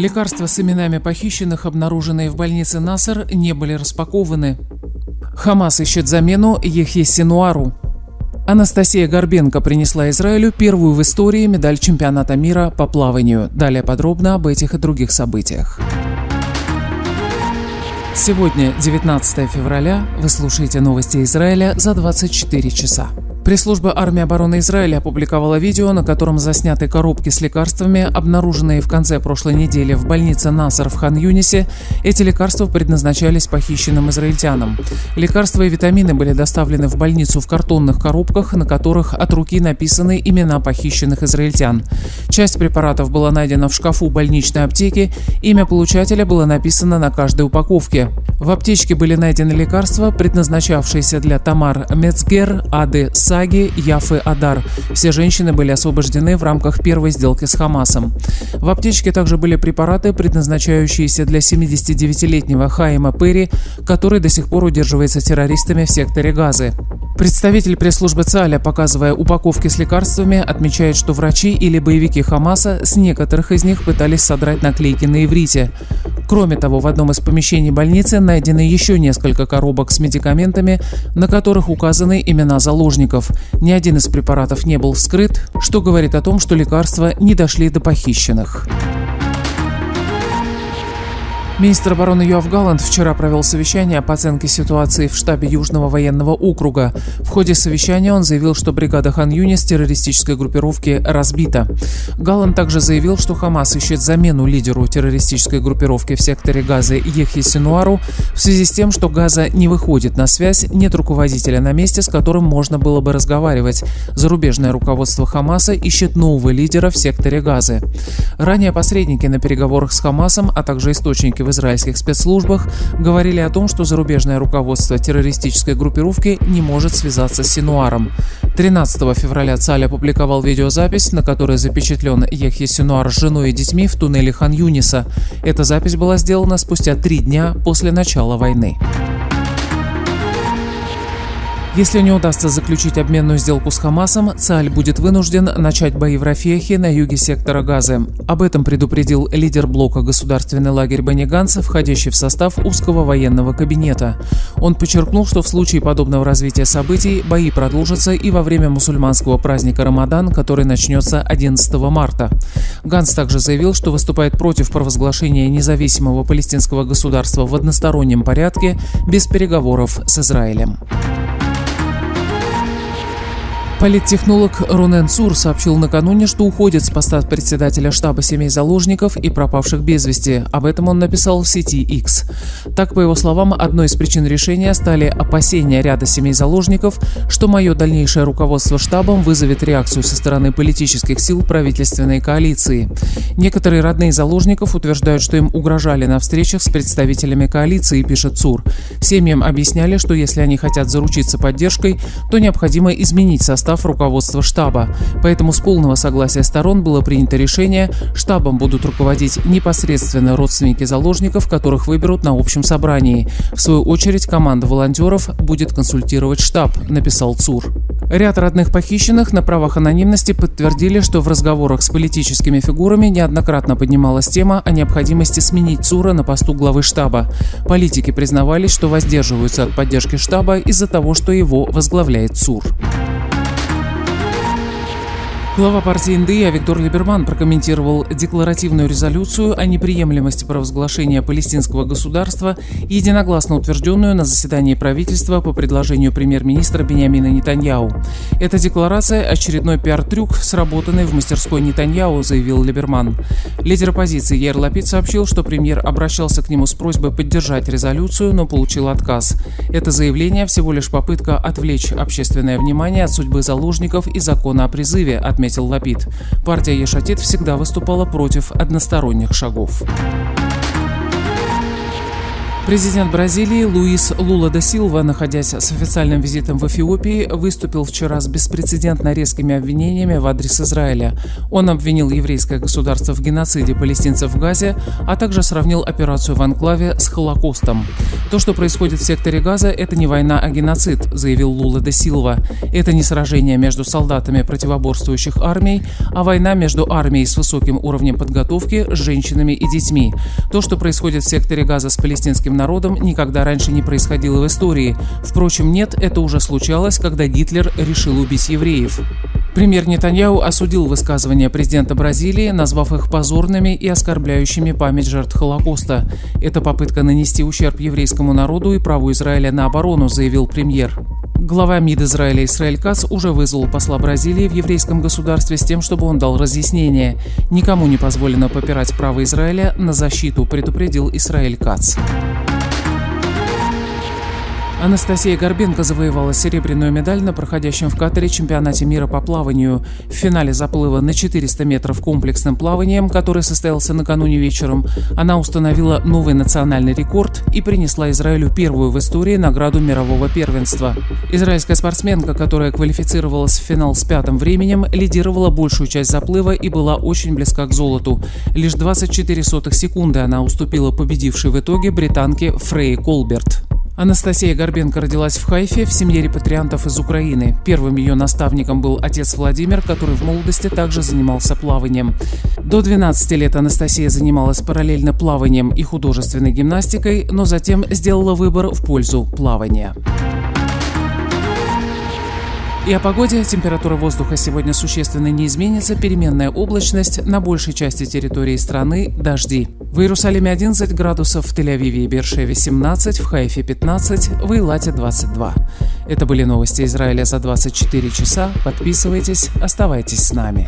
Лекарства с именами похищенных, обнаруженные в больнице Насер, не были распакованы. Хамас ищет замену Ехе Синуару. Анастасия Горбенко принесла Израилю первую в истории медаль чемпионата мира по плаванию. Далее подробно об этих и других событиях. Сегодня, 19 февраля, вы слушаете новости Израиля за 24 часа. Пресс-служба армии обороны Израиля опубликовала видео, на котором засняты коробки с лекарствами, обнаруженные в конце прошлой недели в больнице Насар в Хан-Юнисе. Эти лекарства предназначались похищенным израильтянам. Лекарства и витамины были доставлены в больницу в картонных коробках, на которых от руки написаны имена похищенных израильтян. Часть препаратов была найдена в шкафу больничной аптеки, имя получателя было написано на каждой упаковке. В аптечке были найдены лекарства, предназначавшиеся для Тамар Мецгер, Ады Саги, Яфы Адар. Все женщины были освобождены в рамках первой сделки с Хамасом. В аптечке также были препараты, предназначающиеся для 79-летнего Хаима Перри, который до сих пор удерживается террористами в секторе Газы. Представитель пресс-службы ЦАЛЯ, показывая упаковки с лекарствами, отмечает, что врачи или боевики Хамаса с некоторых из них пытались содрать наклейки на иврите. Кроме того, в одном из помещений больницы найдены еще несколько коробок с медикаментами, на которых указаны имена заложников. Ни один из препаратов не был вскрыт, что говорит о том, что лекарства не дошли до похищенных. Министр обороны Йоав Галланд вчера провел совещание по оценке ситуации в штабе Южного военного округа. В ходе совещания он заявил, что бригада Хан Юнис террористической группировки разбита. Галланд также заявил, что Хамас ищет замену лидеру террористической группировки в секторе Газа Ехи Синуару в связи с тем, что Газа не выходит на связь, нет руководителя на месте, с которым можно было бы разговаривать. Зарубежное руководство Хамаса ищет нового лидера в секторе Газы. Ранее посредники на переговорах с Хамасом, а также источники израильских спецслужбах говорили о том, что зарубежное руководство террористической группировки не может связаться с Синуаром. 13 февраля Цаль опубликовал видеозапись, на которой запечатлен Ехья Синуар с женой и детьми в туннеле Хан Юниса. Эта запись была сделана спустя три дня после начала войны. Если не удастся заключить обменную сделку с Хамасом, Цаль будет вынужден начать бои в Рафехе на юге сектора Газы. Об этом предупредил лидер блока «Государственный лагерь Бенниганс», входящий в состав узкого военного кабинета. Он подчеркнул, что в случае подобного развития событий бои продолжатся и во время мусульманского праздника Рамадан, который начнется 11 марта. Ганс также заявил, что выступает против провозглашения независимого палестинского государства в одностороннем порядке без переговоров с Израилем. Политтехнолог Рунен Цур сообщил накануне, что уходит с поста председателя штаба семей заложников и пропавших без вести. Об этом он написал в сети X. Так, по его словам, одной из причин решения стали опасения ряда семей заложников, что мое дальнейшее руководство штабом вызовет реакцию со стороны политических сил правительственной коалиции. Некоторые родные заложников утверждают, что им угрожали на встречах с представителями коалиции, пишет Цур. Семьям объясняли, что если они хотят заручиться поддержкой, то необходимо изменить состав состав руководства штаба. Поэтому с полного согласия сторон было принято решение, штабом будут руководить непосредственно родственники заложников, которых выберут на общем собрании. В свою очередь команда волонтеров будет консультировать штаб, написал ЦУР. Ряд родных похищенных на правах анонимности подтвердили, что в разговорах с политическими фигурами неоднократно поднималась тема о необходимости сменить ЦУРа на посту главы штаба. Политики признавались, что воздерживаются от поддержки штаба из-за того, что его возглавляет ЦУР. Глава партии НДИ Виктор Либерман прокомментировал декларативную резолюцию о неприемлемости провозглашения палестинского государства, единогласно утвержденную на заседании правительства по предложению премьер-министра Бениамина Нетаньяу. Эта декларация – очередной пиар-трюк, сработанный в мастерской Нетаньяу, заявил Либерман. Лидер оппозиции Яр Лапид сообщил, что премьер обращался к нему с просьбой поддержать резолюцию, но получил отказ. Это заявление всего лишь попытка отвлечь общественное внимание от судьбы заложников и закона о призыве, отметил отметил Лапид. Партия Ешатит всегда выступала против односторонних шагов. Президент Бразилии Луис Лула да Силва, находясь с официальным визитом в Эфиопии, выступил вчера с беспрецедентно резкими обвинениями в адрес Израиля. Он обвинил еврейское государство в геноциде палестинцев в Газе, а также сравнил операцию в Анклаве с Холокостом. То, что происходит в секторе Газа, это не война, а геноцид, заявил Лула да Силва. Это не сражение между солдатами противоборствующих армий, а война между армией с высоким уровнем подготовки, женщинами и детьми. То, что происходит в секторе Газа с палестинским народом никогда раньше не происходило в истории. Впрочем, нет, это уже случалось, когда Гитлер решил убить евреев. Премьер Нетаньяу осудил высказывания президента Бразилии, назвав их позорными и оскорбляющими память жертв Холокоста. Это попытка нанести ущерб еврейскому народу и праву Израиля на оборону, заявил премьер. Глава МИД Израиля Исраэль Кац уже вызвал посла Бразилии в еврейском государстве с тем, чтобы он дал разъяснение. Никому не позволено попирать право Израиля на защиту, предупредил Исраэль Кац. Анастасия Горбенко завоевала серебряную медаль на проходящем в Катаре чемпионате мира по плаванию. В финале заплыва на 400 метров комплексным плаванием, который состоялся накануне вечером, она установила новый национальный рекорд и принесла Израилю первую в истории награду мирового первенства. Израильская спортсменка, которая квалифицировалась в финал с пятым временем, лидировала большую часть заплыва и была очень близка к золоту. Лишь 24 сотых секунды она уступила победившей в итоге британке Фрей Колберт. Анастасия Горбенко родилась в Хайфе в семье репатриантов из Украины. Первым ее наставником был отец Владимир, который в молодости также занимался плаванием. До 12 лет Анастасия занималась параллельно плаванием и художественной гимнастикой, но затем сделала выбор в пользу плавания. И о погоде. Температура воздуха сегодня существенно не изменится. Переменная облачность. На большей части территории страны дожди. В Иерусалиме 11 градусов, в Тель-Авиве и Бершеве 17, в Хайфе 15, в Илате 22. Это были новости Израиля за 24 часа. Подписывайтесь, оставайтесь с нами.